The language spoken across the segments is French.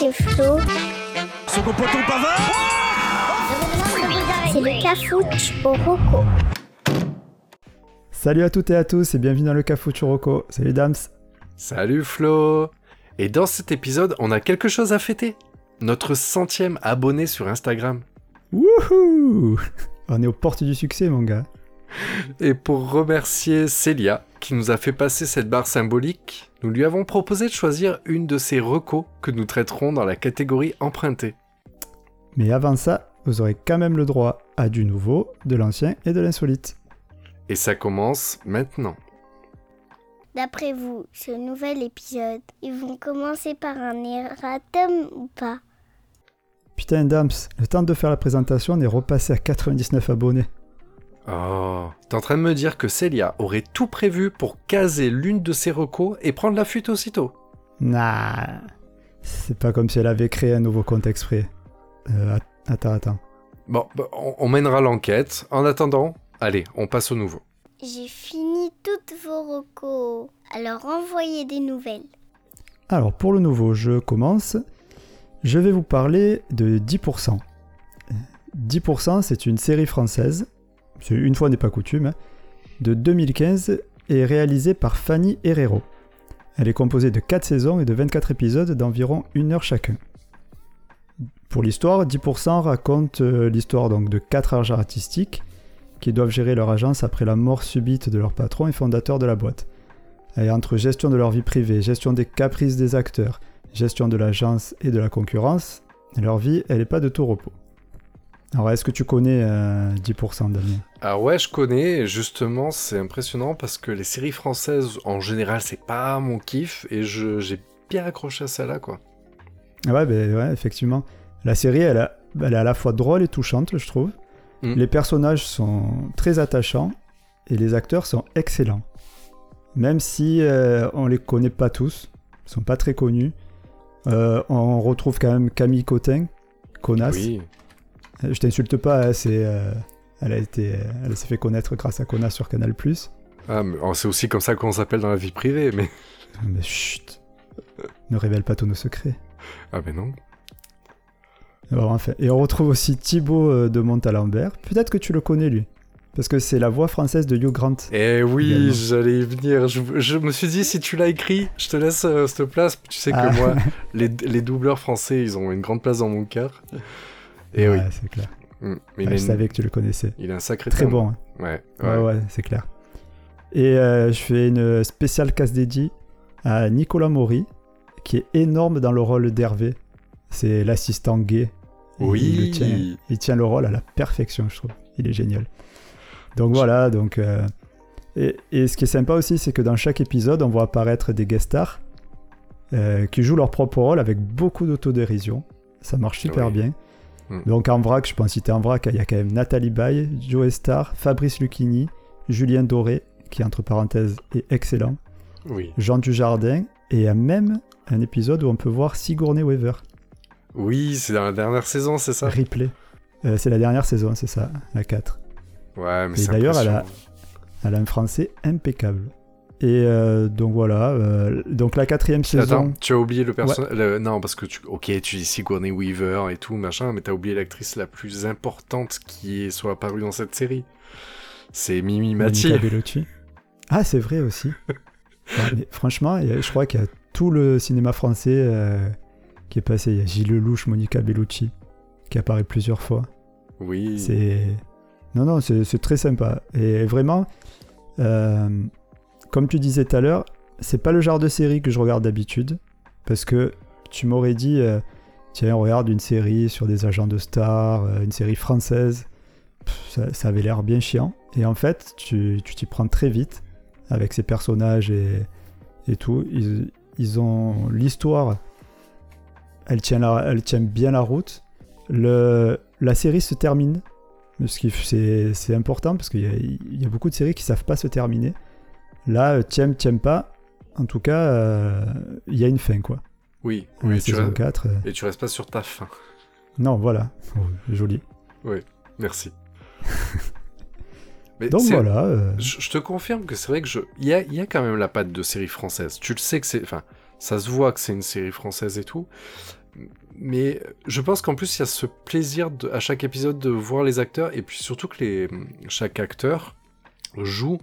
c'est Flo. Pavard C'est le cafouche au roco. Salut à toutes et à tous et bienvenue dans le Cafouche Rocco. Salut Dams. Salut Flo Et dans cet épisode, on a quelque chose à fêter. Notre centième abonné sur Instagram. Wouhou On est aux portes du succès mon gars. Et pour remercier Célia, qui nous a fait passer cette barre symbolique, nous lui avons proposé de choisir une de ses recos que nous traiterons dans la catégorie empruntée. Mais avant ça, vous aurez quand même le droit à du nouveau, de l'ancien et de l'insolite. Et ça commence maintenant. D'après vous, ce nouvel épisode, ils vont commencer par un erratum ou pas? Putain Dams, le temps de faire la présentation, on est repassé à 99 abonnés. Oh, t'es en train de me dire que Célia aurait tout prévu pour caser l'une de ses recos et prendre la fuite aussitôt Nah, c'est pas comme si elle avait créé un nouveau compte exprès. Euh, att- attends, attends. Bon, bah, on, on mènera l'enquête. En attendant, allez, on passe au nouveau. J'ai fini toutes vos recos. Alors envoyez des nouvelles. Alors pour le nouveau, je commence. Je vais vous parler de 10%. 10% c'est une série française, c'est une fois n'est pas coutume, de 2015 et réalisée par Fanny Herrero. Elle est composée de 4 saisons et de 24 épisodes d'environ 1 heure chacun. Pour l'histoire, 10% raconte euh, l'histoire donc de 4 agents artistiques qui doivent gérer leur agence après la mort subite de leur patron et fondateur de la boîte. Et entre gestion de leur vie privée, gestion des caprices des acteurs, gestion de l'agence et de la concurrence, leur vie, elle n'est pas de tout repos. Alors, est-ce que tu connais euh, 10% Damien? Ah ouais, je connais, et justement, c'est impressionnant parce que les séries françaises, en général, c'est pas mon kiff, et je- j'ai bien accroché à celle-là, quoi. Ah ouais, ben ouais, effectivement. La série, elle, a- elle est à la fois drôle et touchante, je trouve. Mm. Les personnages sont très attachants et les acteurs sont excellents. Même si euh, on les connaît pas tous, ils sont pas très connus. Euh, on retrouve quand même Camille Cotin, connasse. Oui, Euh, Je t'insulte pas, hein, c'est, euh, elle a été, elle s'est fait connaître grâce à Connasse sur Canal+. ah, mais, oh, c'est aussi comme ça qu'on s'appelle dans la vie privée, mais... Mais chut, ne révèle pas tous nos secrets. Ah ben non. Bon, enfin. Et on retrouve aussi Thibaut euh, de Montalembert. Peut-être que tu le connais lui, parce que c'est la voix française de Hugh Grant. Eh oui, j'allais y venir. Je, je me suis dit, si tu l'as écrit, je te laisse euh, cette place. Tu sais Ah. que moi, les, les doubleurs français, ils ont une grande place dans mon cœur. Et ouais, oui. c'est clair. Mm. Mais il, Ouais, a je une- savais que tu le connaissais. il a un sacré Très bon. hein. Ouais, Ouais, ouais. ouais, c'est clair. Et euh, je fais une spéciale casse dédiée à Nicolas Maury, qui est énorme dans le rôle d'Hervé. C'est l'assistant gay. Oui. Il, tient, il tient le rôle à la perfection, je trouve. Il est génial. Donc voilà, donc. euh, et, et ce qui est sympa aussi, c'est que dans chaque épisode, on voit apparaître des guest stars euh, qui jouent leur propre rôle avec beaucoup d'autodérision. Ça marche super Oui. bien. Mm. Donc en vrac, je peux en citer en vrac, il y a quand même Nathalie Baye, Joe Star, Fabrice Lucchini, Julien Doré, qui entre parenthèses est excellent, Oui. Jean Dujardin, et il y a même un épisode où on peut voir Sigourney Weaver, Oui, c'est dans la dernière saison, c'est ça? Replay. Euh, c'est la dernière saison, c'est ça, la 4. Ouais, mais Et c'est d'ailleurs, elle a-. Elle a un français impeccable. Et euh, donc voilà, euh, donc la quatrième saison. Attends, tu as oublié le personnage. Non, parce que tu. Ok, tu dis Sigourney Weaver et tout, machin, mais t'as oublié l'actrice la plus importante qui soit apparue dans cette série. C'est Mimi Monica Mathieu. Bellucci. Ah, c'est vrai aussi. Ouais, mais franchement, a- je crois qu'il y a tout le cinéma français euh, qui est passé. Il y a Gilles Lelouch, Monica Bellucci, qui apparaît plusieurs fois. Oui. C'est. Non, non, c'est c'est très sympa. Et vraiment, euh, comme tu disais tout à l'heure, c'est pas le genre de série que je regarde d'habitude. Parce que tu m'aurais dit, euh, tiens, on regarde une série sur des agents de stars, euh, une série française. Ça, avait l'air bien chiant. Et en fait, tu t'y prends très vite avec ces personnages et, tout. Ils, ils ont l'histoire. Elle tient, bien la route. Le, la série se termine. Ce c'est important parce qu'il y, y a beaucoup de séries qui savent pas se terminer. Là, euh, t'aimes, t'aimes pas. En tout cas, euh, il y a une fin, quoi. Oui, oui, tu saison restes- 4. euh, Et tu restes pas sur ta fin. Non, voilà. Oh, joli. Merci. Mais Donc voilà. euh, Je, je te confirme que c'est vrai que je. Il y a, y a quand même la patte de série française. Tu le sais que c'est. Enfin, ça se voit que c'est une série française et tout. Mais je pense qu'en plus, il y a ce plaisir de, à chaque épisode de voir les acteurs, et puis surtout que les, chaque acteur joue.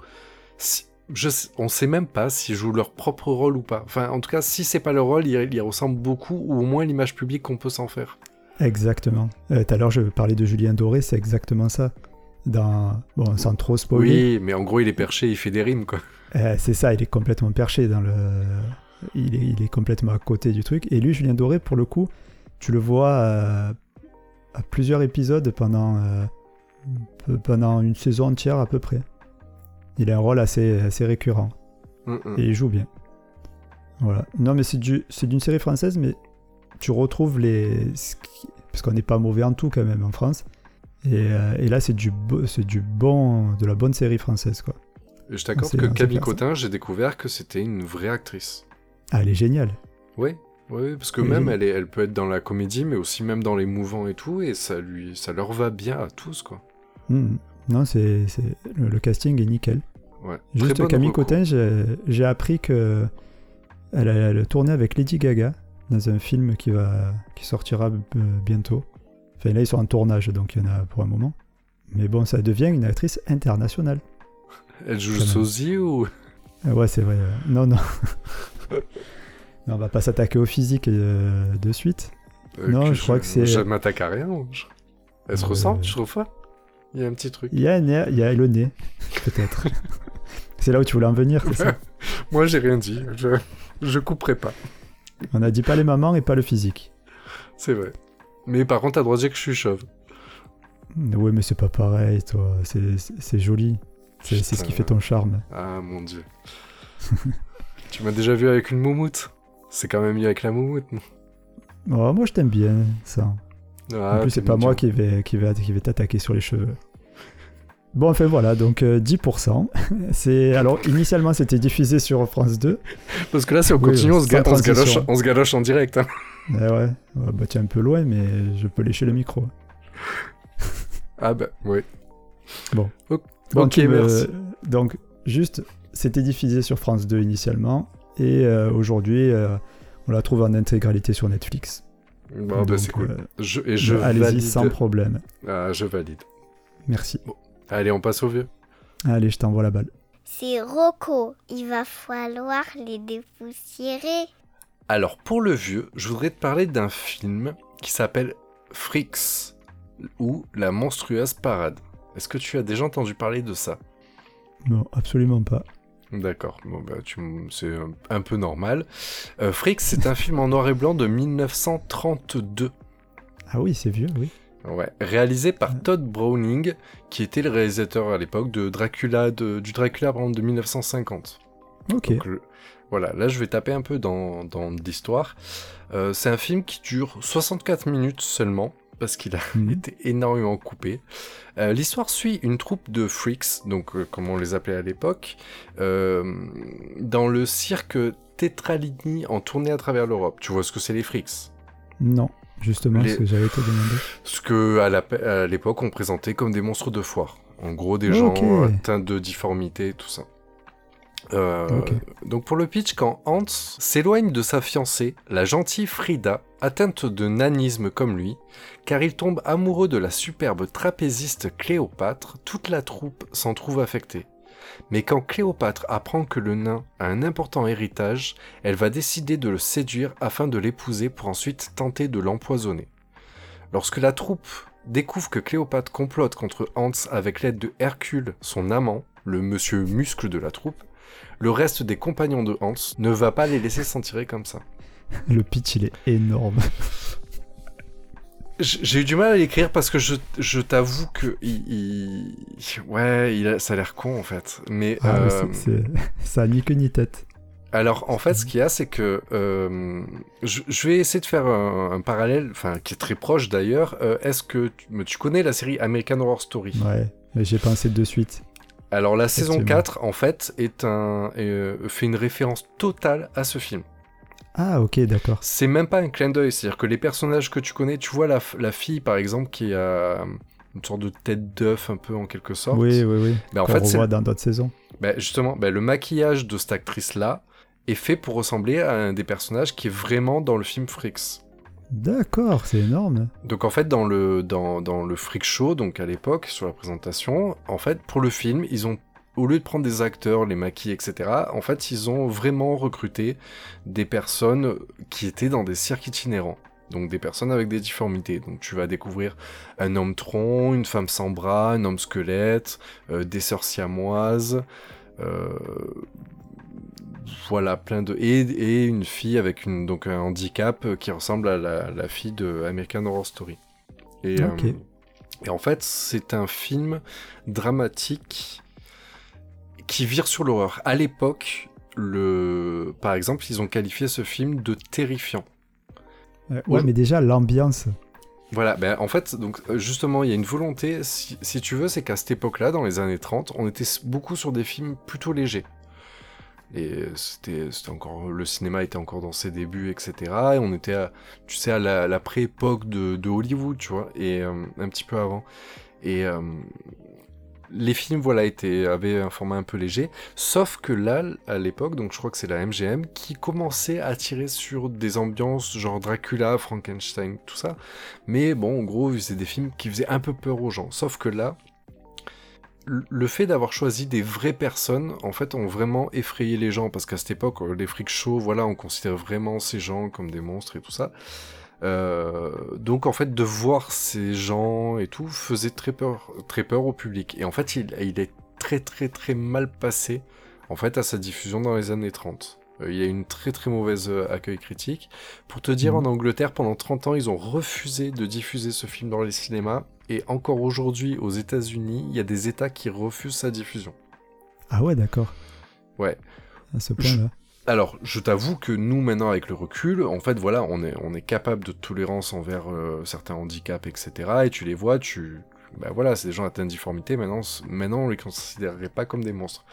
si- je, on sait même pas s'ils jouent leur propre rôle ou pas. Enfin, en tout cas, si c'est pas leur rôle, il, il ressemble beaucoup, ou au moins l'image publique qu'on peut s'en faire. Exactement. Euh, Tout à l'heure, je parlais de Julien Doré, c'est exactement ça. Dans... Bon, sans trop spoiler, Oui, mais en gros, il est perché, il fait des rimes, quoi. euh, c'est ça, il est complètement perché dans le... Il est, il est complètement à côté du truc. Et lui, Julien Doré, pour le coup, tu le vois euh, à plusieurs épisodes pendant, pe- pendant une saison entière à peu près. Il a un rôle assez, assez récurrent. Mm, mm. Et il joue bien. Voilà. Non, mais c'est du, c'est d'une série française, mais tu retrouves les. Parce qu'on n'est pas mauvais en tout quand même en France. Et, euh, et là, c'est du, du bon, de la bonne série française, quoi. Je t'accorde c'est- que Camille. Cotin, j'ai découvert que c'était une vraie actrice. Ah, elle est géniale. Oui, oui, parce que même elle, est, elle peut être dans la comédie, mais aussi même dans les mouvants et tout, et ça lui, ça leur va bien à tous, quoi. Hmm. Non, c'est, c'est... Le, le casting est nickel. Ouais. Juste Camille. Cotin, j'ai, appris que elle a, elle avec Lady Gaga dans un film qui va qui sortira bientôt. Enfin là ils sont en tournage donc il y en a pour un moment. Mais bon, ça devient une actrice internationale. Elle joue même. sosie ou? Ah ouais, c'est vrai. Non, non. non, on va pas s'attaquer au physique euh, de suite. Euh, Non, je crois que c'est- Je m'attaque à rien. je- Elle se Euh, ressemble, tu trouves pas Il y a un petit truc. Il y a, un nez- il y a le nez, peut-être. c'est là où tu voulais en venir, c'est ça Moi, j'ai rien dit. Je, je couperai pas. On a dit pas les mamans et pas le physique. C'est vrai. Mais par contre, t'as droit de dire que je suis chauve. Oui, mais c'est pas pareil, toi. C'est, joli. C'est, ce qui fait ton charme. Ah mon dieu. tu m'as déjà vu avec une moumoute? C'est quand même mieux avec la moumoute. non? Oh, moi, je t'aime bien, ça. Ah, en plus, c'est pas moi qui vais, qui vais, qui vais t'attaquer sur les cheveux. Bon, enfin voilà, donc euh, 10%. C'est... Alors, initialement, c'était diffusé sur France 2. Parce que là, si on Oui, continue, on, se ga- sans on se galoche, transition. on se galoche en direct. hein. Eh ouais, Ouais, bah, tu es un peu loin, mais je peux lécher le micro. Ah bah, oui. Bon. O- Bon, ok, me- merci. Donc, juste, c'était diffusé sur France 2 initialement, et euh, aujourd'hui, euh, on la trouve en intégralité sur Netflix. Bon, bah, c'est cool. euh, Je, et je Allez-y valide. sans problème. Ah, je valide. Merci. Allez, on passe au vieux. Allez, je t'envoie la balle. C'est Rocco. Il va falloir les dépoussiérer. Alors, pour le vieux, je voudrais te parler d'un film qui s'appelle Freaks, ou La monstrueuse parade. Est-ce que tu as déjà entendu parler de ça? Non, absolument pas. D'accord, bon, bah, c'est un, un peu normal. Euh, Freaks, c'est un film en noir et blanc de 1932. Ah oui, c'est vieux, oui. Ouais, réalisé par Todd Browning, qui était le réalisateur à l'époque de Dracula, de- du Dracula par exemple, de 1950. Ok. Donc, le- voilà, là je vais taper un peu dans, dans l'histoire. Euh, c'est un film qui dure 64 minutes seulement, parce qu'il a Mhm. été énormément coupé. Euh, L'histoire suit une troupe de freaks, donc euh, comme on les appelait à l'époque, dans le cirque Tetralini en tournée à travers l'Europe. Tu vois ce que c'est les freaks? Non, justement, Les- ce que j'avais te demandé. Ce que à l'époque on présentait comme des monstres de foire. En gros, des Ok. gens atteints de difformité, tout ça. Euh. Donc pour le pitch, quand Hans s'éloigne de sa fiancée, la gentille Frida, atteinte de nanisme comme lui, car il tombe amoureux de la superbe trapéziste Cléopâtre, toute la troupe s'en trouve affectée. Mais quand Cléopâtre apprend que le nain a un important héritage, elle va décider de le séduire afin de l'épouser pour ensuite tenter de l'empoisonner. Lorsque la troupe découvre que Cléopâtre complote contre Hans avec l'aide de Hercule, son amant, le monsieur muscle de la troupe, le reste des compagnons de Hans ne va pas les laisser s'en tirer comme ça. Le pitch, il est énorme. J'ai eu du mal à l'écrire parce que je, je t'avoue que il, il- ouais, il a- ça a l'air con en fait. Mais, Ah, euh, c'est- ça a ni queue ni tête. alors en fait, ce qu'il y a, c'est que euh, je, je vais essayer de faire un, un parallèle, enfin qui est très proche d'ailleurs. Euh, Est-ce que tu, connais la série American Horror Story? Ouais, mais j'ai pensé de suite. Alors la saison Effectivement. 4, en fait, est un, fait une référence totale à ce film. Ah, ok, d'accord. C'est même pas un clin d'œil, c'est-à-dire que les personnages que tu connais, tu vois la, la fille par exemple qui a une sorte de tête d'œuf un peu en quelque sorte. Oui, oui, oui. Ben, en Qu'on fait, c'est revoit dans d'autres saisons. ben, justement ben, le maquillage de cette actrice-là est fait pour ressembler à un des personnages qui est vraiment dans le film Freaks. D'accord, c'est énorme. Donc en fait, dans le, dans, dans le freak show, donc à l'époque, sur la présentation, en fait, pour le film, ils ont, au lieu de prendre des acteurs, les maquis, etc., en fait, ils ont vraiment recruté des personnes qui étaient dans des cirques itinérants. Donc des personnes avec des difformités. Donc tu vas découvrir un homme tronc, une femme sans bras, un homme squelette, euh, des sœurs siamoises, euh, voilà, plein de... Et, et, une fille avec une, donc un handicap qui ressemble à la, la fille de American Horror Story. Euh, et en fait, c'est un film dramatique qui vire sur l'horreur. À l'époque, le... par exemple, ils ont qualifié ce film de terrifiant. Euh, ouais, mais déjà, l'ambiance. Voilà, ben en fait, donc euh, justement, il y a une volonté, si, si tu veux, c'est qu'à cette époque-là, dans les années 30, on était beaucoup sur des films plutôt légers. Et c'était c'était encore le cinéma était encore dans ses débuts, etc. Et on était, à, tu sais, à la, la pré-époque de, de Hollywood, tu vois, et euh, un petit peu avant. Et euh, les films, voilà, étaient, avaient un format un peu léger. Sauf que là, à l'époque, donc je crois que c'est la MGM qui commençait à tirer sur des ambiances genre Dracula, Frankenstein, tout ça. Mais bon, en gros, c'est des films qui faisaient un peu peur aux gens. Sauf que là, le- fait d'avoir choisi des vraies personnes, en fait, ont vraiment effrayé les gens. Parce qu'à cette époque, les freak shows, voilà, on considère vraiment ces gens comme des monstres et tout ça. Euh, donc en fait de voir ces gens et tout faisait très peur, très peur au public. Et en fait il, il est très très très mal passé en fait à sa diffusion dans les années 30. Euh, il a eu une très très mauvaise euh, accueil critique. Pour te dire, Mhm. en Angleterre, pendant 30 ans, ils ont refusé de diffuser ce film dans les cinémas. Et encore aujourd'hui, aux États-Unis, il y a des États qui refusent sa diffusion. Ah ouais, d'accord. Ouais. À ce point-là. Alors, je t'avoue que nous, maintenant, avec le recul, en fait, voilà, on est, on est capable de tolérance envers euh, certains handicaps, etc. Et tu les vois, tu... Bah voilà, c'est des gens atteints de difformité, maintenant, maintenant on les considérerait pas comme des monstres.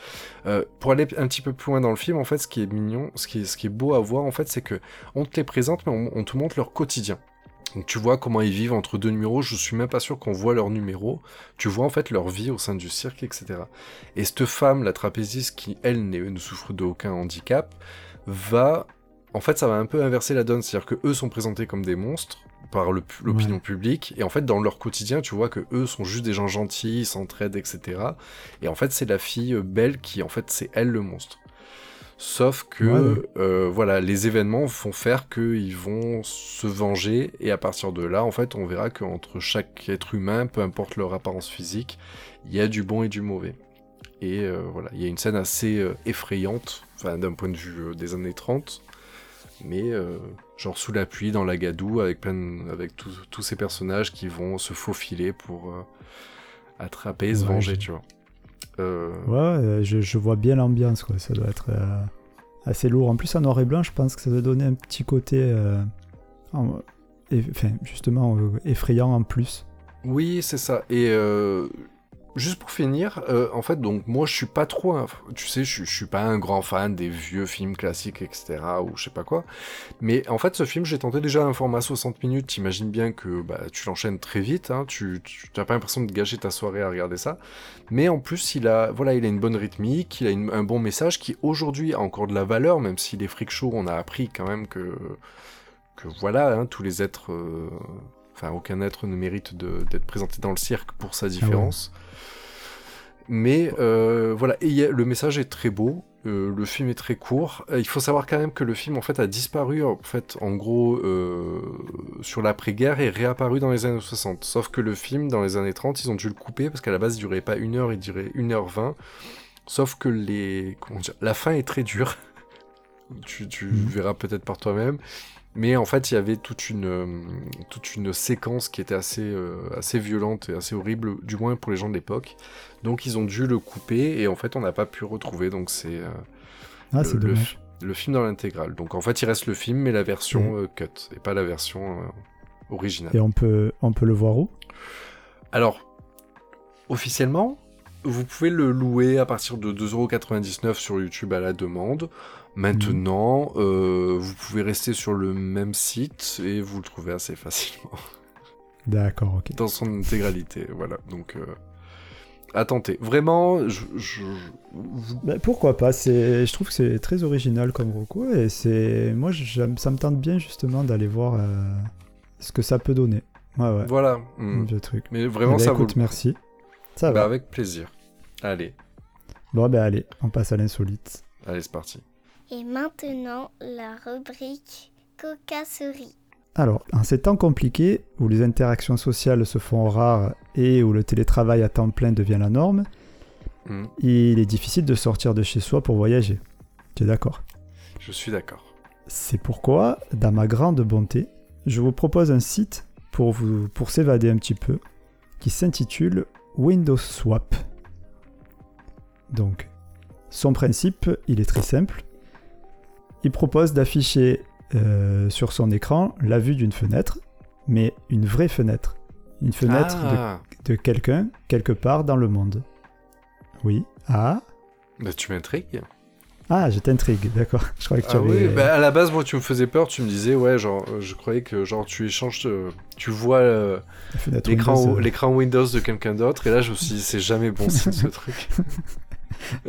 Euh, pour aller un petit peu plus loin dans le film, en fait, ce qui est mignon, ce qui est, beau à voir, en fait, c'est que on te les présente, mais on te montre leur quotidien. Donc tu vois comment ils vivent entre deux numéros, je suis même pas sûr qu'on voit leur numéro, tu vois en fait leur vie au sein du cirque, etc. Et cette femme, la trapéziste, qui elle ne souffre d'aucun handicap, va... En fait ça va un peu inverser la donne, c'est-à-dire que eux sont présentés comme des monstres par l'opinion publique, et en fait dans leur quotidien tu vois que eux sont juste des gens gentils, ils s'entraident, etc. Et en fait c'est la fille euh, belle qui en fait c'est elle le monstre. Sauf que Ouais, ouais. euh, voilà, les événements font faire qu'ils vont se venger et à partir de là, en fait, on verra qu'entre chaque être humain, peu importe leur apparence physique, il y a du bon et du mauvais. Et euh, voilà, il y a une scène assez euh, effrayante, enfin d'un point de vue des années 30, mais genre sous la pluie, dans la gadoue, avec plein, de- avec tous- ces personnages qui vont se faufiler pour attraper et se Ouais, venger, tu vois. Euh, Ouais, euh, je, je vois bien l'ambiance, quoi. Ça doit être euh, assez lourd. En plus, en noir et blanc, je pense que ça doit donner un petit côté. euh, en- et- enfin, justement, effrayant en plus. Oui, c'est ça. Et euh, juste pour finir, euh, en fait, donc moi je suis pas trop, tu sais, je, suis- pas un grand fan des vieux films classiques, etc. ou je sais pas quoi. Mais en fait, ce film, j'ai tenté déjà un format 60 minutes. T'imagines bien que bah, tu l'enchaînes très vite. Hein, tu t'as pas l'impression de gâcher ta soirée à regarder ça. Mais en plus, il a, voilà, il a une bonne rythmique, il a un bon message qui aujourd'hui a encore de la valeur, même si les freak shows, on a appris quand même que que voilà, hein, tous les êtres, euh, enfin aucun être ne mérite d'être présenté dans le cirque pour sa différence. Mais euh, voilà, et il y a- le message est très beau, euh, le film est très court. Euh, il faut savoir quand même que le film en fait a disparu en fait en gros euh, sur l'après-guerre et réapparu dans les années 60. Sauf que le film dans les années 30 ils ont dû le couper parce qu'à la base il durait pas une heure, il durait 1h20. Sauf que les comment dire, la fin est très dure. tu tu Mhm. verras peut-être par toi-même. Mais en fait, il y avait toute une, euh, toute une séquence qui était assez, euh, assez violente et assez horrible, du moins pour les gens de l'époque. Donc ils ont dû le couper et en fait on n'a pas pu retrouver. Donc c'est euh, Ah, le, le film dans l'intégrale. Donc en fait il reste le film mais la version euh, cut et pas la version originale. Et on peut, on peut le voir où? Alors, officiellement, vous pouvez le louer à partir de 2,99€ sur YouTube à la demande. Maintenant, euh, vous pouvez rester sur le même site et vous le trouvez assez facilement D'accord, ok. dans son intégralité. Voilà, donc euh, à tenter. Vraiment, je, je- vous- Bah, pourquoi pas Je trouve que c'est très original comme recours et c'est moi ça me tente bien justement d'aller voir euh, ce que ça peut donner. Ouais, ouais. Voilà. Un mm. vieux truc. Mais Eh vraiment, ben, ça vaut écoute, le merci. Ça Bah, va. avec plaisir. Allez, Bon, ben allez, on passe à l'insolite. allez, c'est parti. Et maintenant, la rubrique cocasserie. Alors, en ces temps compliqués, où les interactions sociales se font rares et où le télétravail à temps plein devient la norme, Mm. il est difficile de sortir de chez soi pour voyager. Tu es d'accord? Je suis d'accord. C'est pourquoi, dans ma grande bonté, je vous propose un site pour, vous, pour s'évader un petit peu, qui s'intitule Windows Swap. Donc, son principe, il est très simple. Il propose d'afficher euh, sur son écran la vue d'une fenêtre, mais une vraie fenêtre. Une fenêtre de ah, de quelqu'un quelque part dans le monde. Oui. Ah bah, tu m'intrigues. Ah, je t'intrigue, d'accord. Je croyais que tu Ah avais... oui, bah, à la base, moi, tu me faisais peur. Tu me disais, ouais, genre, euh, je croyais que genre tu échanges, euh, tu vois euh, l'écran Windows, euh, de quelqu'un d'autre, et là, je me suis dit, c'est jamais bon signe ce truc.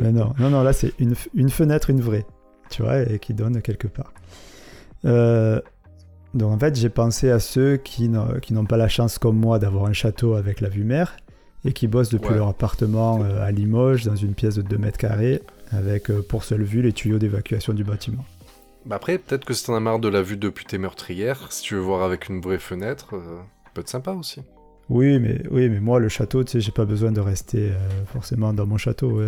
Mais non, non, non, là c'est une, une fenêtre, une vraie, tu vois, et qui donne quelque part. Euh, donc en fait, j'ai pensé à ceux qui n'ont pas la chance comme moi d'avoir un château avec la vue mer et qui bossent depuis Ouais. leur appartement euh, à Limoges dans une pièce de 2 mètres carrés avec euh, pour seule vue les tuyaux d'évacuation du bâtiment. Bah après, peut-être que si t'en as marre de la vue depuis tes meurtrières, si tu veux voir avec une vraie fenêtre, euh, peut être sympa aussi. Oui, mais, oui, mais moi, le château, tu sais, j'ai pas besoin de rester forcément dans mon château. ouais.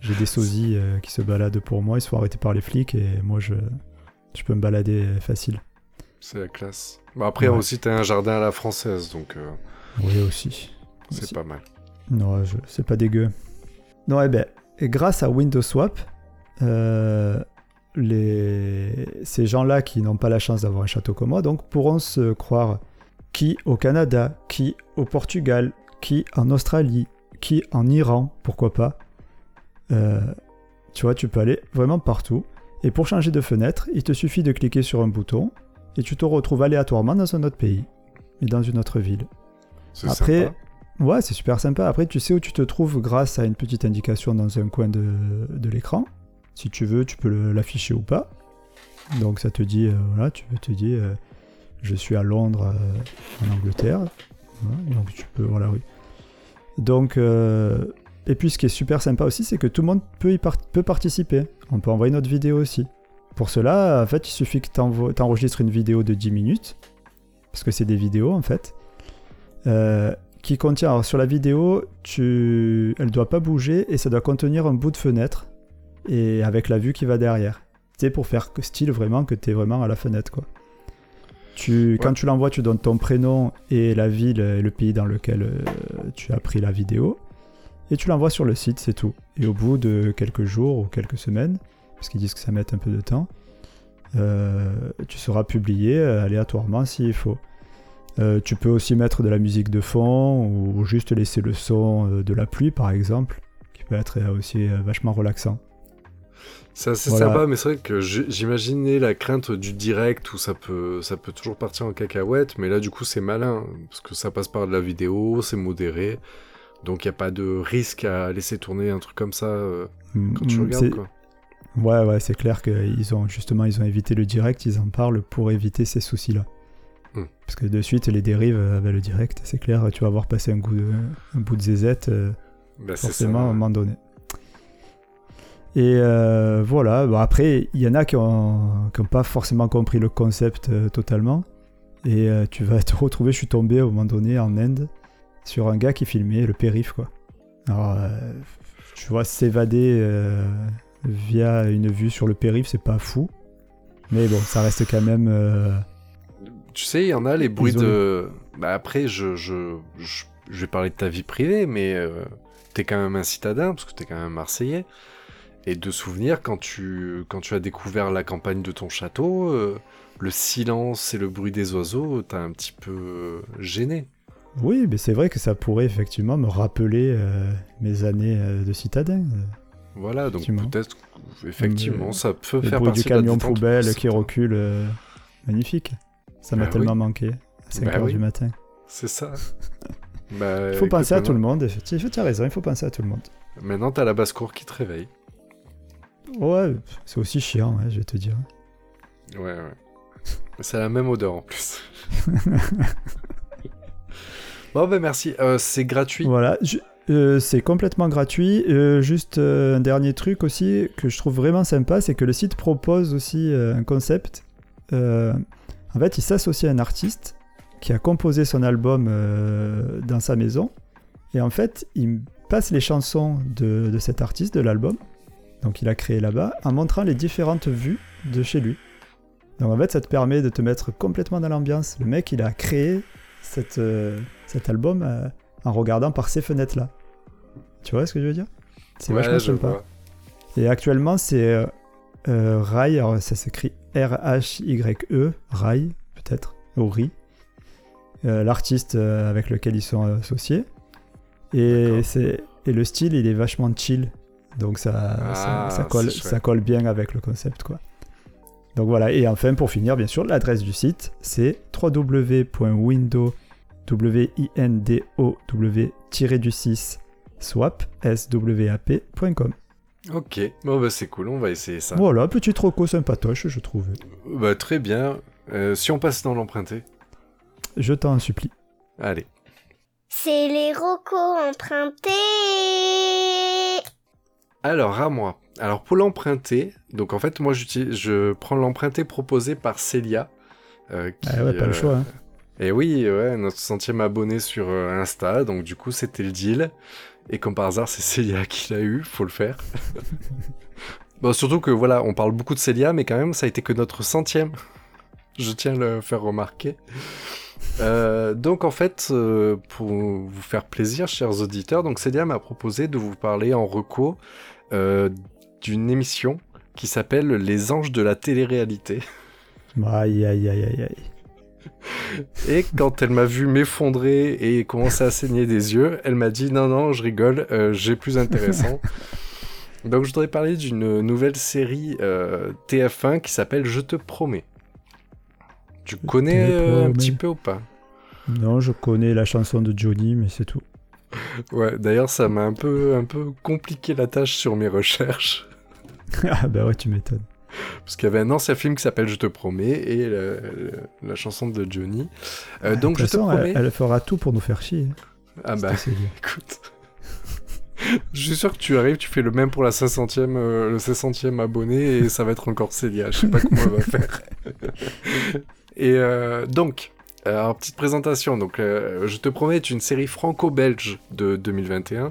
J'ai des sosies euh, qui se baladent pour moi, ils se font arrêter par les flics et moi, je, je peux me balader euh, facile. C'est la classe. Bah après, Ouais. aussi, t'as un jardin à la française, donc euh, Oui, aussi. c'est Aussi. pas mal. Non, je- c'est pas dégueu. Non, eh ben, grâce à Windows Swap, euh, les... ces gens-là qui n'ont pas la chance d'avoir un château comme moi, donc pourront se croire qui au Canada, qui au Portugal, qui en Australie, qui en Iran, pourquoi pas. Euh, tu vois, tu peux aller vraiment partout. Et pour changer de fenêtre, il te suffit de cliquer sur un bouton et tu te retrouves aléatoirement dans un autre pays et dans une autre ville. C'est Après, sympa. Ouais, c'est super sympa. Après, tu sais où tu te trouves grâce à une petite indication dans un coin de, de l'écran. Si tu veux, tu peux l'afficher ou pas. Donc ça te dit, euh, voilà, tu peux te dire, euh, je suis à Londres, euh, en Angleterre. Voilà, donc tu peux, voilà, oui. Donc, euh, et puis ce qui est super sympa aussi, c'est que tout le monde peut, y peut participer. On peut envoyer notre vidéo aussi. Pour cela, en fait, il suffit que tu enregistres une vidéo de 10 minutes, parce que c'est des vidéos en fait. Euh, qui contient, alors sur la vidéo, tu... elle doit pas bouger et ça doit contenir un bout de fenêtre et avec la vue qui va derrière. Tu sais, pour faire style vraiment que tu es vraiment à la fenêtre quoi. Tu, Quand tu l'envoies, tu donnes ton prénom et la ville et le pays dans lequel euh, tu as pris la vidéo et tu l'envoies sur le site, c'est tout. Et au bout de quelques jours ou quelques semaines, parce qu'ils disent que ça met un peu de temps, euh, tu seras publié euh, aléatoirement s'il faut. Euh, tu peux aussi mettre de la musique de fond ou juste laisser le son de la pluie par exemple, qui peut être aussi vachement relaxant. C'est assez Voilà. sympa, mais c'est vrai que j'imaginais la crainte du direct où ça peut, ça peut toujours partir en cacahuète, mais là du coup c'est malin, parce que ça passe par de la vidéo, c'est modéré, donc il n'y a pas de risque à laisser tourner un truc comme ça euh, quand tu Mm, regardes. Quoi. Ouais, ouais, c'est clair qu'ils ont justement ils ont évité le direct, ils en parlent pour éviter ces soucis-là. Hmm. Parce que de suite, les dérives euh, avec le direct, c'est clair, tu vas avoir passé un, goût de, un bout de zézette. euh, Bah, forcément à un moment donné. Et euh, voilà, Bon, après, il y en a qui n'ont pas forcément compris le concept totalement. Et tu vas te retrouver, je suis tombé à un moment donné en Inde sur un gars qui filmait le périph. Quoi. Alors, euh, tu vois, s'évader euh, via une vue sur le périph, c'est pas fou. Mais bon, ça reste quand même. euh, Tu sais, il y en a les bruits de. Bah après, je, je, je, je vais parler de ta vie privée, mais t'es quand même un citadin, parce que t'es quand même marseillais. Et de souvenirs, quand tu, quand tu as découvert la campagne de ton château, le silence et le bruit des oiseaux, t'as un petit peu gêné. Oui, mais c'est vrai que ça pourrait effectivement me rappeler euh, mes années euh, de citadin. Voilà, donc peut-être, effectivement, ça peut Le faire partie du de la camion poubelle qui recule, euh, magnifique. Ça m'a Bah tellement oui. manqué à 5 Bah oui. du matin. C'est ça. bah, Il faut penser à tout le monde, effectivement. Tu as raison, il faut penser à tout le monde. Maintenant, t'as la basse-cour qui te réveille. Ouais, c'est aussi chiant, hein, je vais te dire. Ouais, ouais. C'est la même odeur en plus. bon, ben merci. Euh, c'est gratuit. Voilà, euh, c'est complètement gratuit. Euh, juste un dernier truc aussi que je trouve vraiment sympa, c'est que le site propose aussi un concept. En fait, il s'associe à un artiste qui a composé son album dans sa maison. Et en fait, il passe les chansons de cet artiste, de l'album, donc il a créé là-bas, en montrant les différentes vues de chez lui. Donc en fait, ça te permet de te mettre complètement dans l'ambiance. Le mec, il a créé cette, euh, cet album euh, en regardant par ces fenêtres-là. Tu vois ce que je veux dire? C'est Ouais, vachement sympa. Et actuellement, c'est euh, euh, Rai, alors ça s'écrit R-H-Y-E, Rai, peut-être, ou Ri, l'artiste avec lequel ils sont associés. Et, c'est, et le style, il est vachement chill. Donc ça, Ah, ça, ça colle, c'est chouette. ça colle bien avec le concept, quoi. Donc voilà, et enfin, pour finir, bien sûr, l'adresse du site, c'est www.window, du 6 swap, swap.com. Ok, bon bah c'est cool, on va essayer ça. Voilà, petit troco sympatoche, je trouve. Bah très bien. Euh, si on passe dans l'emprunté, Je t'en supplie. allez. C'est les rocos empruntés. Alors à moi. Alors pour l'emprunté, donc en fait moi j'utilise, je prends l'emprunté proposé par Célia. euh, qui, Ah ouais, pas euh, le choix. hein. Et oui, ouais, notre centième abonné sur euh, Insta, donc du coup c'était le deal. Et comme par hasard, c'est Célia qui l'a eu, faut le faire. bon, surtout que voilà, on parle beaucoup de Célia, mais quand même, ça a été que notre centième. Je tiens à le faire remarquer. Euh, donc en fait, euh, pour vous faire plaisir, chers auditeurs, donc Célia m'a proposé de vous parler en reco euh, d'une émission qui s'appelle Les Anges de la télé-réalité. Aïe, aïe, aïe, aïe, aïe. Et quand elle m'a vu m'effondrer et commencer à saigner des yeux, elle m'a dit non, non, je rigole, j'ai plus intéressant. Donc je voudrais parler d'une nouvelle série euh, TF1 qui s'appelle Je te promets. Tu connais euh, un petit peu ou pas? Non, je connais la chanson de Johnny, mais c'est tout. Ouais, d'ailleurs ça m'a un peu, un peu compliqué la tâche sur mes recherches. ah bah ouais, tu m'étonnes. Parce qu'il y avait un ancien film qui s'appelle Je te promets et la, la- la chanson de Johnny. Euh, Ouais, donc de je toute te façon, promets. elle, elle fera tout pour nous faire chier. Ah bah. Écoute. Je suis sûr que tu arrives, tu fais le même pour la 500e, euh, le 500e abonné et ça va être encore Célia. Je sais pas comment elle va faire. et euh, donc, alors, petite présentation. Donc, euh, je te promets, est une série franco-belge de 2021,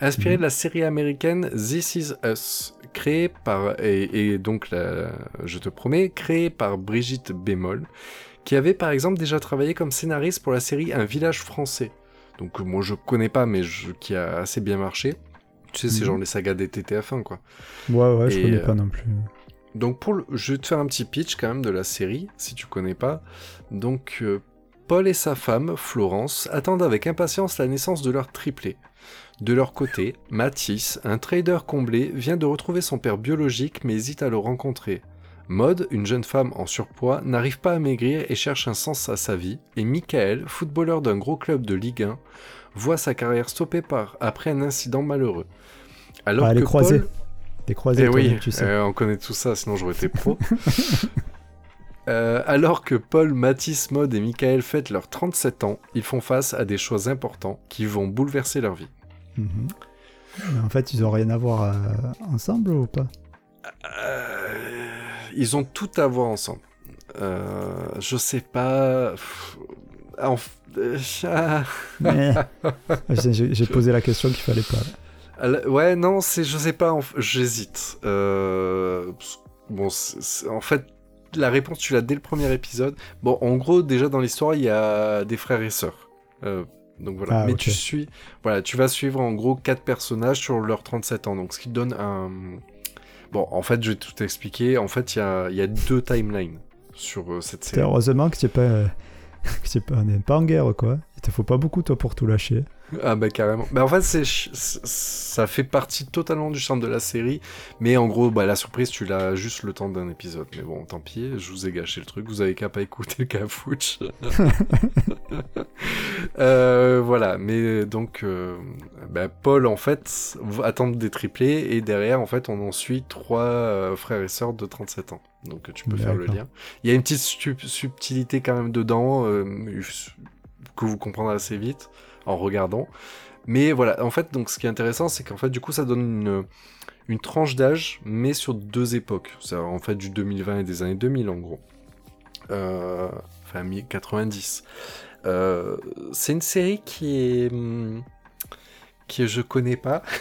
inspirée Mhm. de la série américaine This Is Us, créée par et, et donc, la- je te promets, créée par Brigitte Bémol, qui avait par exemple déjà travaillé comme scénariste pour la série Un village français. Donc euh, moi je connais pas, mais je- qui a assez bien marché. Tu sais, c'est Mhm. genre les sagas des TTF1 quoi. Ouais, ouais, je Et, connais euh, pas non plus. Donc pour le... je vais te faire un petit pitch quand même de la série, si tu connais pas. Donc euh, Paul et sa femme, Florence, attendent avec impatience la naissance de leur triplé. De leur côté, Mathis, un trader comblé, vient de retrouver son père biologique mais hésite à le rencontrer. Maud, une jeune femme en surpoids, n'arrive pas à maigrir et cherche un sens à sa vie, et Michael, footballeur d'un gros club de Ligue 1, voit sa carrière stoppée par après un incident malheureux. Alors Ah, les que croisés. Paul... Des croisés, Eh oui, tu sais. euh, on connaît tout ça, sinon j'aurais été pro. Euh, alors que Paul, Mathis, Maud et Michael fêtent leurs 37 ans, ils font face à des choix importants qui vont bouleverser leur vie. Mhm. Mais en fait, ils ont rien à voir euh, ensemble ou pas? Euh, ils ont tout à voir ensemble. Je sais pas. Pff, en- Mais- J'ai posé la question qu'il fallait pas. Ouais, non, c'est, je sais pas, en j'hésite. Bon, en fait, la réponse, tu l'as dès le premier épisode. Bon, en gros, déjà dans l'histoire, il y a des frères et sœurs. Euh, donc voilà. Ah, Mais tu suis, voilà, tu vas suivre en gros quatre personnages sur leurs 37 ans. Donc ce qui donne un. Bon, en fait, je vais tout expliquer. En fait, il y a, y a deux timelines sur euh, cette série. Heureusement que tu pas, euh, que pas, on pas en guerre, quoi. Il te faut pas beaucoup, toi, pour tout lâcher. Ah bah carrément. Bah en fait, c'est ça fait partie totalement du charme de la série. Mais en gros, bah la surprise, tu l'as juste le temps d'un épisode. Mais bon, tant pis, je vous ai gâché le truc. Vous avez qu'à pas écouter le cafouche. Euh, voilà, mais donc euh, bah, Paul en fait va attendre des triplés et derrière en fait on en suit trois euh, frères et sœurs de 37 ans. Donc tu peux faire le lien. Il y a une petite subtilité quand même dedans euh, que vous comprendrez assez vite en regardant. Mais voilà, en fait, donc ce qui est intéressant, c'est qu'en fait, du coup, ça donne une, tranche d'âge, mais sur deux époques. C'est en fait du 2020 et des années 2000, en gros. Euh, enfin, mi- 90. Euh, c'est une série qui est. hum, que je connais pas.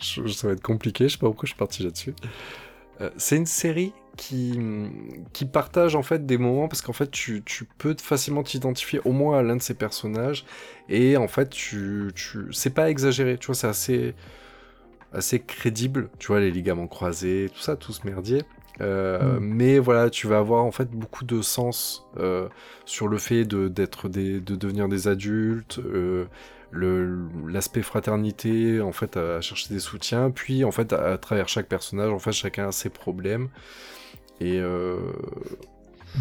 Ça va être compliqué, je sais pas pourquoi je suis parti là-dessus. Euh, c'est une série qui, qui partage en fait des moments parce qu'en fait tu, tu peux facilement t'identifier au moins à l'un de ces personnages et en fait tu, tu c'est pas exagéré tu vois c'est assez assez crédible tu vois les ligaments croisés tout ça tout ce merdier Euh, Mm. mais voilà tu vas avoir en fait beaucoup de sens euh, sur le fait de d'être des de devenir des adultes euh, l'aspect fraternité en fait à chercher des soutiens puis en fait à, à travers chaque personnage en fait chacun a ses problèmes et euh,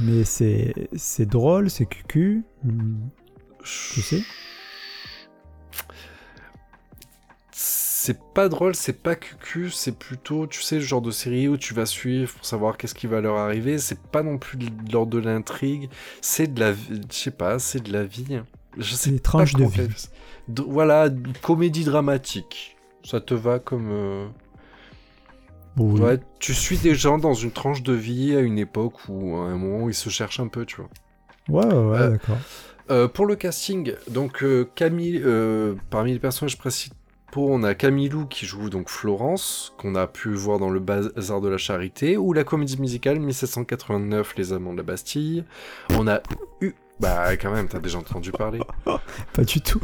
Mais c'est c'est drôle, c'est cucu. Tu sais c'est pas drôle, c'est pas cucu, c'est plutôt, tu sais, le genre de série où tu vas suivre pour savoir qu'est-ce qui va leur arriver. C'est pas non plus de l'ordre de l'intrigue, c'est de la vie, je sais pas, c'est de la vie. Je sais pas de vie. Voilà, comédie dramatique. Ça te va comme. euh, Oui. Ouais, tu suis des gens dans une tranche de vie à une époque où, à un moment, ils se cherchent un peu, tu vois. Ouais, ouais, ouais, Euh, d'accord. Euh, pour le casting, donc euh, Camille, euh, parmi les personnages principaux, on a Camilou qui joue donc Florence, qu'on a pu voir dans le Bazar de la Charité, ou la comédie musicale 1789, Les Amants de la Bastille. On a eu, bah quand même, t'as déjà entendu parler. Pas du tout.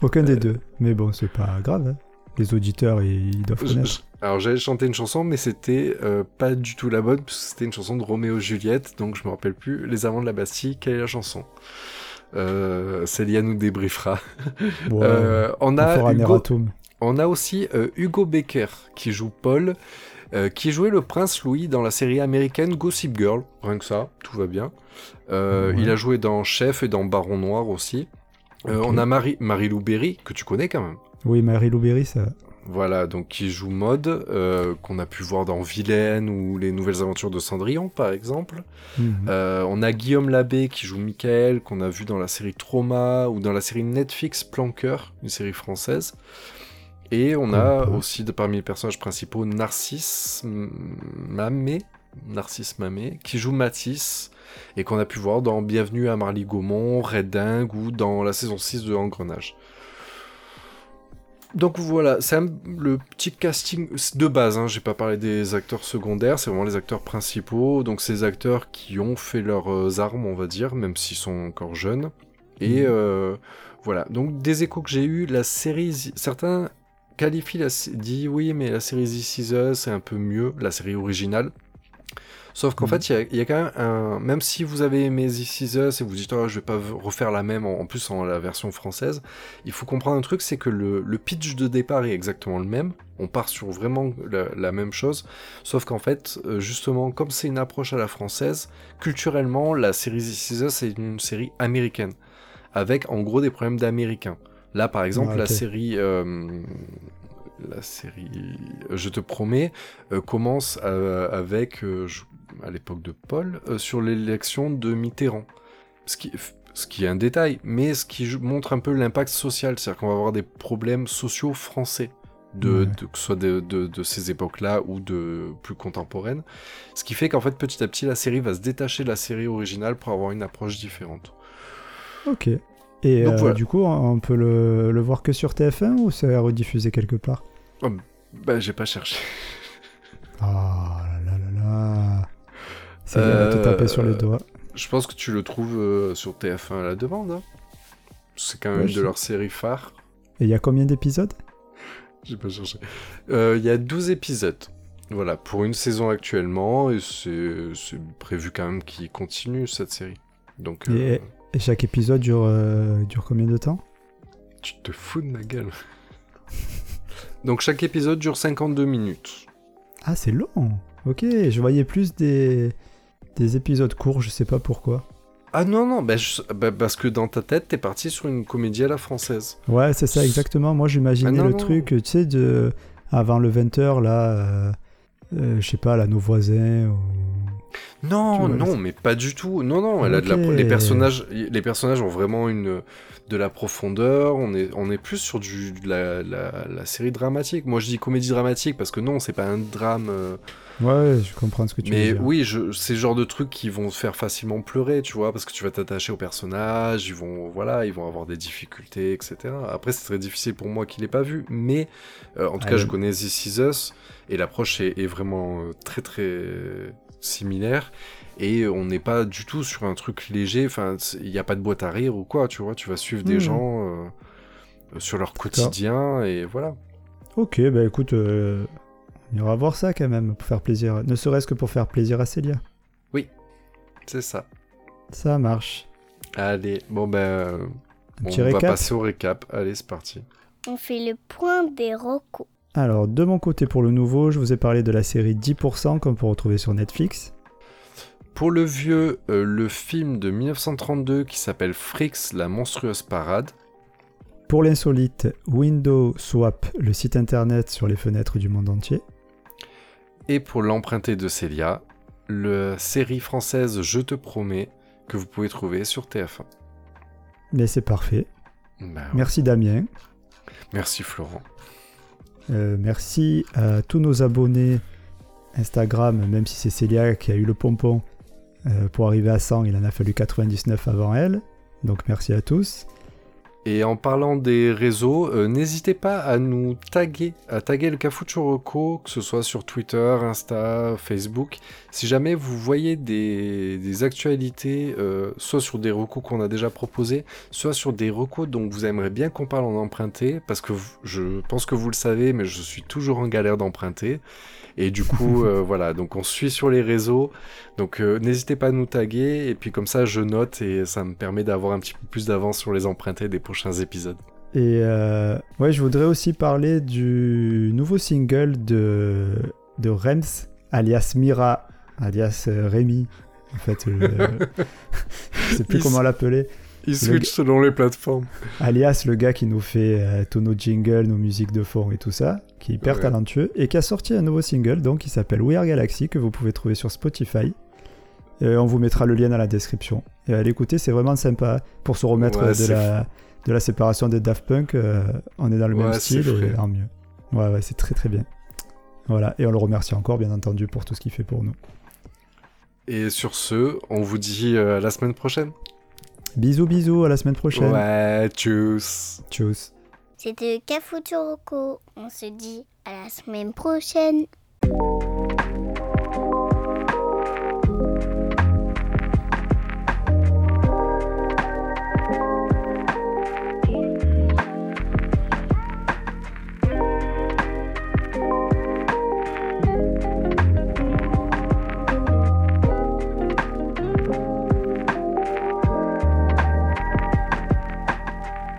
Aucun des deux. Mais bon, c'est pas grave. hein. Les auditeurs, ils ils doivent connaître. alors j'avais chanté une chanson, mais c'était euh, pas du tout la bonne, parce que c'était une chanson de Roméo et Juliette, donc je me rappelle plus. Les Amants de la Bastille, quelle est la chanson? Euh, Célia nous débriefera. Bon, Euh, on on a Hugo. On a aussi Hugo Becker qui joue Paul, qui jouait le prince Louis dans la série américaine Gossip Girl. Rien que ça, tout va bien. Ouais. Il a joué dans Chef et dans Baron Noir aussi. On a Marie, Marie-Lou Berry, que tu connais quand même. Oui, Marie-Lou Berry, ça. Voilà, donc qui joue Mode, euh, qu'on a pu voir dans Vilaine ou Les Nouvelles Aventures de Cendrillon, par exemple. Mhm. Euh, on a Guillaume Labbé qui joue Michael, qu'on a vu dans la série Trauma ou dans la série Netflix Planqueur, une série française. Et on a aussi de, parmi les personnages principaux Narcisse Mamé, Narcisse Mamé, qui joue Matisse et qu'on a pu voir dans Bienvenue à Marly Gaumont, Red Dingue ou dans la saison 6 de Engrenage. Donc voilà, c'est le petit casting de base, hein, j'ai pas parlé des acteurs secondaires, c'est vraiment les acteurs principaux, donc ces acteurs qui ont fait leurs euh, armes, on va dire, même s'ils sont encore jeunes. Et Mhm. euh, voilà, donc des échos que j'ai eu, la série, certains qualifient la dit oui, mais la série This Is Us, c'est un peu mieux, la série originale. Sauf qu'en Mhm. fait, il y a- il y, a quand même un. Même si vous avez aimé This Is Us et vous dites, oh, je vais pas refaire la même, en, en plus en la version française, il faut comprendre un truc, c'est que le, le pitch de départ est exactement le même. On part sur vraiment la, la même chose. Sauf qu'en fait, euh, justement, comme c'est une approche à la française, culturellement, la série This Is Us, c'est une série américaine. Avec en gros des problèmes d'américains. Là, par exemple, Ah, la série. euh, la série Je te promets euh, commence euh, avec, euh, je- à l'époque de Paul, euh, sur l'élection de Mitterrand. Ce qui, ce qui est un détail, mais ce qui montre un peu l'impact social, c'est-à-dire qu'on va avoir des problèmes sociaux français, de, Ouais. de- que ce soit de, de- de ces époques-là ou de plus contemporaines. Ce qui fait qu'en fait, petit à petit, la série va se détacher de la série originale pour avoir une approche différente. Ok. Et Donc euh, voilà. du coup, on peut le, le voir que sur TF1 ou c'est rediffusé quelque part Bah, j'ai pas cherché. Ah là là là là. C'est bien de te Euh, taper sur les doigts. Je pense que tu le trouves euh, sur TF1 à la demande. hein. C'est quand même Ouais, une de leurs séries phares. Et il y a combien d'épisodes J'ai pas cherché. Euh, Il y a 12 épisodes. Voilà, pour une saison actuellement, et c'est prévu quand même qu'il continue cette série. Donc, euh, Et Et chaque épisode dure, euh, dure combien de temps? Tu te fous de ma gueule. Donc chaque épisode dure 52 minutes. Ah, c'est long. Ok, je voyais plus des, des épisodes courts, je sais pas pourquoi. Ah non, non, bah, je- bah, parce que dans ta tête, t'es parti sur une comédie à la française. Ouais, c'est ça, exactement. Moi, j'imaginais Ah le non. truc, tu sais, de avant le 20h, là, euh, euh, je sais pas, là, nos voisins. ou- Non, non, mais pas du tout. Non, non, elle a de la- les, personnages, les personnages ont vraiment une, de la profondeur. On est, on est plus sur du, de la, la- la série dramatique. Moi, je dis comédie dramatique parce que non, c'est pas un drame. euh, Ouais, je comprends ce que tu mais veux dire. oui, je, c'est le genre de trucs qui vont te faire facilement pleurer, tu vois, parce que tu vas t'attacher aux personnages, ils vont, voilà, ils vont avoir des difficultés, etc. Après, c'est très difficile pour moi qui l'ai pas vu, mais euh, en tout Ah, cas, je connais This Is Us et l'approche est, est vraiment euh, très très similaire. Et on n'est pas du tout sur un truc léger. Enfin, il n'y a pas de boîte à rire ou quoi, tu vois. Tu vas suivre des Mhm. gens euh, sur leur quotidien et voilà. Ok, bah écoute, euh, on ira voir ça quand même, pour faire plaisir. Ne serait-ce que pour faire plaisir à Célia. C'est ça. Ça marche. Allez, bon ben, Un on petit va récap. passer au récap. Allez, c'est parti. On fait le point des rocos. Alors, de mon côté, pour le nouveau, je vous ai parlé de la série 10% qu'on peut retrouver sur Netflix. Pour le vieux, euh, le film de 1932 qui s'appelle Fricks, la monstrueuse parade. Pour l'insolite, Window Swap, le site internet sur les fenêtres du monde entier. Et pour l'emprunté de Célia, la série française Je te promets que vous pouvez trouver sur TF1. Mais c'est parfait. Bah. Merci Damien. Merci Florent. Euh, merci à tous nos abonnés Instagram, même si c'est Célia qui a eu le pompon euh, pour arriver à 100, il en a fallu 99 avant elle. Donc merci à tous. Et en parlant des réseaux, euh, n'hésitez pas à nous taguer, à taguer le Cafuturoco, que ce soit sur Twitter, Insta, Facebook. Si jamais vous voyez des, des actualités, euh, soit sur des recos qu'on a déjà proposés, soit sur des recos dont vous aimeriez bien qu'on parle en emprunté, parce que v- je pense que vous le savez, mais je suis toujours en galère d'emprunter. Et du coup, euh, voilà, donc on suit sur les réseaux. Donc n'hésitez pas à nous taguer, et puis comme ça je note, et ça me permet d'avoir un petit peu plus d'avance sur les empruntés des prochains épisodes. Et euh, ouais, je voudrais aussi parler du nouveau single de, de Rems, alias Mira, alias euh, Rémi. En fait, euh, je sais plus Il comment l'appeler. Ils Le switchent selon les plateformes. alias le gars qui nous fait euh, tous nos jingles, nos musiques de fond et tout ça, qui est hyper Ouais. talentueux et qui a sorti un nouveau single donc qui s'appelle We Are Galaxy que vous pouvez trouver sur Spotify. Et on vous mettra le lien dans la description. Et à l'écouter, c'est vraiment sympa pour se remettre Ouais, de, la, de la séparation des Daft Punk. euh, on est dans le même Ouais, style et en mieux. Ouais, ouais, c'est très très bien. Voilà, et on le remercie encore, bien entendu, pour tout ce qu'il fait pour nous. Et sur ce, on vous dit euh, à la semaine prochaine. Bisous, bisous, à la semaine prochaine. Ouais, tchuss. Tchuss. C'était Cafuturoco. On se dit à la semaine prochaine.